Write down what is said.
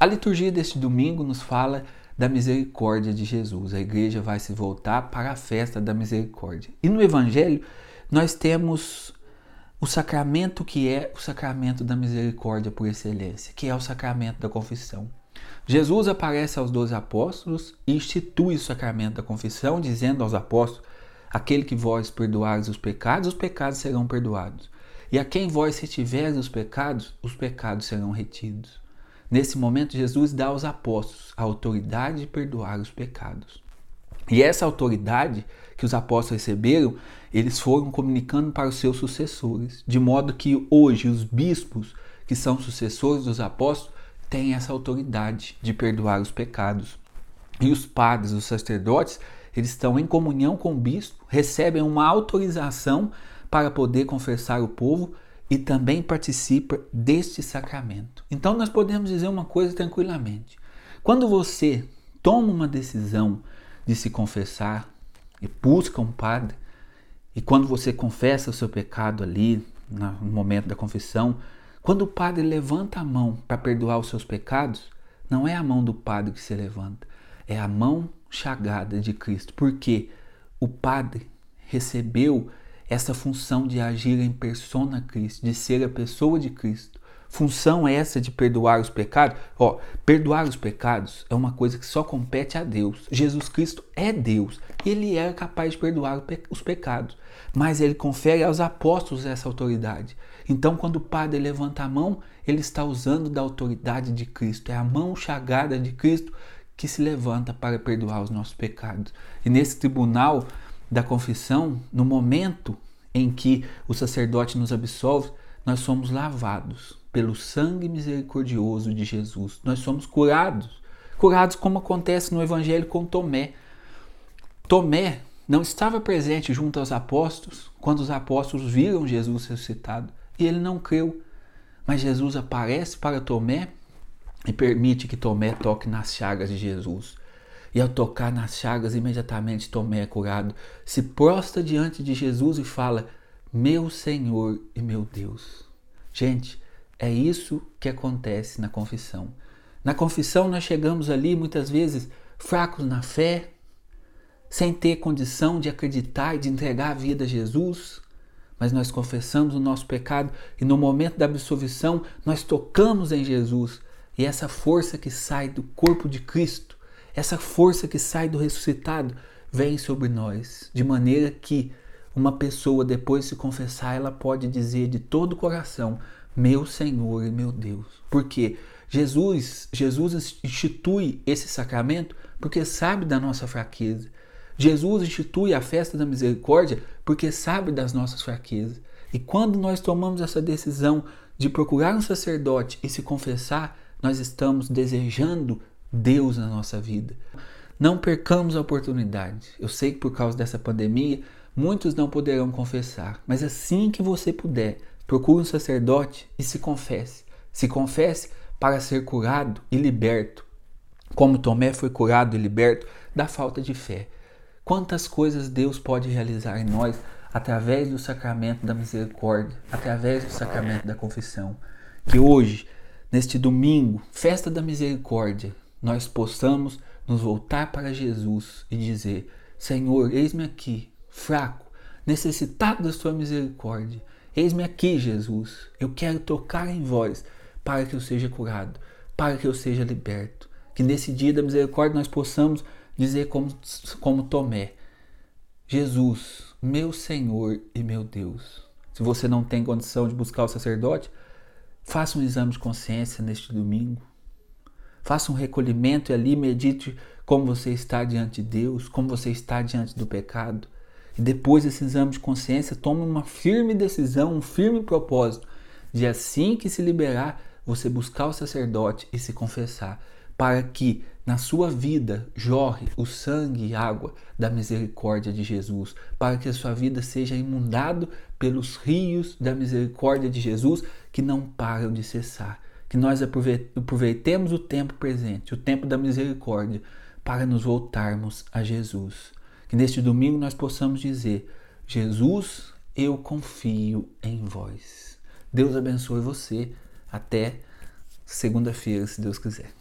A liturgia deste domingo nos fala da misericórdia de Jesus. A igreja vai se voltar para a festa da misericórdia. E no Evangelho, nós temos o sacramento que é o sacramento da misericórdia por excelência, que é o sacramento da confissão. Jesus aparece aos doze apóstolos e institui o sacramento da confissão, dizendo aos apóstolos: Aquele que vós perdoares os pecados, os pecados serão perdoados. E a quem vós retiveres os pecados, os pecados serão retidos. Nesse momento, Jesus dá aos apóstolos a autoridade de perdoar os pecados. E essa autoridade que os apóstolos receberam, eles foram comunicando para os seus sucessores, de modo que hoje os bispos, que são sucessores dos apóstolos, têm essa autoridade de perdoar os pecados. E os padres, os sacerdotes, eles estão em comunhão com o bispo, recebem uma autorização para poder confessar o povo e também participa deste sacramento. Então nós podemos dizer uma coisa tranquilamente. Quando você toma uma decisão de se confessar e busca um padre, e quando você confessa o seu pecado ali, no momento da confissão, quando o padre levanta a mão para perdoar os seus pecados, não é a mão do padre que se levanta, é a mão chagada de Cristo, porque o padre recebeu essa função de agir em persona Cristo, de ser a pessoa de Cristo. Função essa de perdoar os pecados. Ó, perdoar os pecados é uma coisa que só compete a Deus. Jesus Cristo é Deus. Ele é capaz de perdoar os pecados. Mas ele confere aos apóstolos essa autoridade. Então, quando o padre levanta a mão, ele está usando da autoridade de Cristo. É a mão chagada de Cristo que se levanta para perdoar os nossos pecados. E nesse tribunal, da confissão, no momento em que o sacerdote nos absolve, nós somos lavados pelo sangue misericordioso de Jesus. Nós somos curados. Curados como acontece no evangelho com Tomé. Tomé não estava presente junto aos apóstolos quando os apóstolos viram Jesus ressuscitado e ele não creu. Mas Jesus aparece para Tomé e permite que Tomé toque nas chagas de Jesus. E ao tocar nas chagas, imediatamente Tomé é curado, se prostra diante de Jesus e fala: Meu Senhor e meu Deus. Gente, é isso que acontece na confissão. Na confissão, nós chegamos ali muitas vezes fracos na fé, sem ter condição de acreditar e de entregar a vida a Jesus, mas nós confessamos o nosso pecado e no momento da absolvição nós tocamos em Jesus e essa força que sai do corpo de Cristo essa força que sai do ressuscitado vem sobre nós, de maneira que uma pessoa depois de se confessar, ela pode dizer de todo o coração: "Meu Senhor e meu Deus". Porque Jesus, Jesus institui esse sacramento porque sabe da nossa fraqueza. Jesus institui a festa da misericórdia porque sabe das nossas fraquezas. E quando nós tomamos essa decisão de procurar um sacerdote e se confessar, nós estamos desejando Deus na nossa vida. Não percamos a oportunidade. Eu sei que por causa dessa pandemia, muitos não poderão confessar, mas assim que você puder, procure um sacerdote e se confesse. Se confesse para ser curado e liberto. Como Tomé foi curado e liberto da falta de fé. Quantas coisas Deus pode realizar em nós através do sacramento da misericórdia, através do sacramento da confissão. Que hoje, neste domingo, festa da misericórdia, nós possamos nos voltar para Jesus e dizer: Senhor, eis-me aqui, fraco, necessitado da Sua misericórdia. Eis-me aqui, Jesus. Eu quero tocar em vós para que eu seja curado, para que eu seja liberto. Que nesse dia da misericórdia nós possamos dizer como, como Tomé: Jesus, meu Senhor e meu Deus. Se você não tem condição de buscar o sacerdote, faça um exame de consciência neste domingo. Faça um recolhimento e ali medite como você está diante de Deus, como você está diante do pecado. E depois desse exame de consciência, tome uma firme decisão, um firme propósito de assim que se liberar, você buscar o sacerdote e se confessar, para que na sua vida jorre o sangue e água da misericórdia de Jesus, para que a sua vida seja inundado pelos rios da misericórdia de Jesus que não param de cessar que nós aproveitemos o tempo presente, o tempo da misericórdia, para nos voltarmos a Jesus. Que neste domingo nós possamos dizer: Jesus, eu confio em vós. Deus abençoe você. Até segunda-feira, se Deus quiser.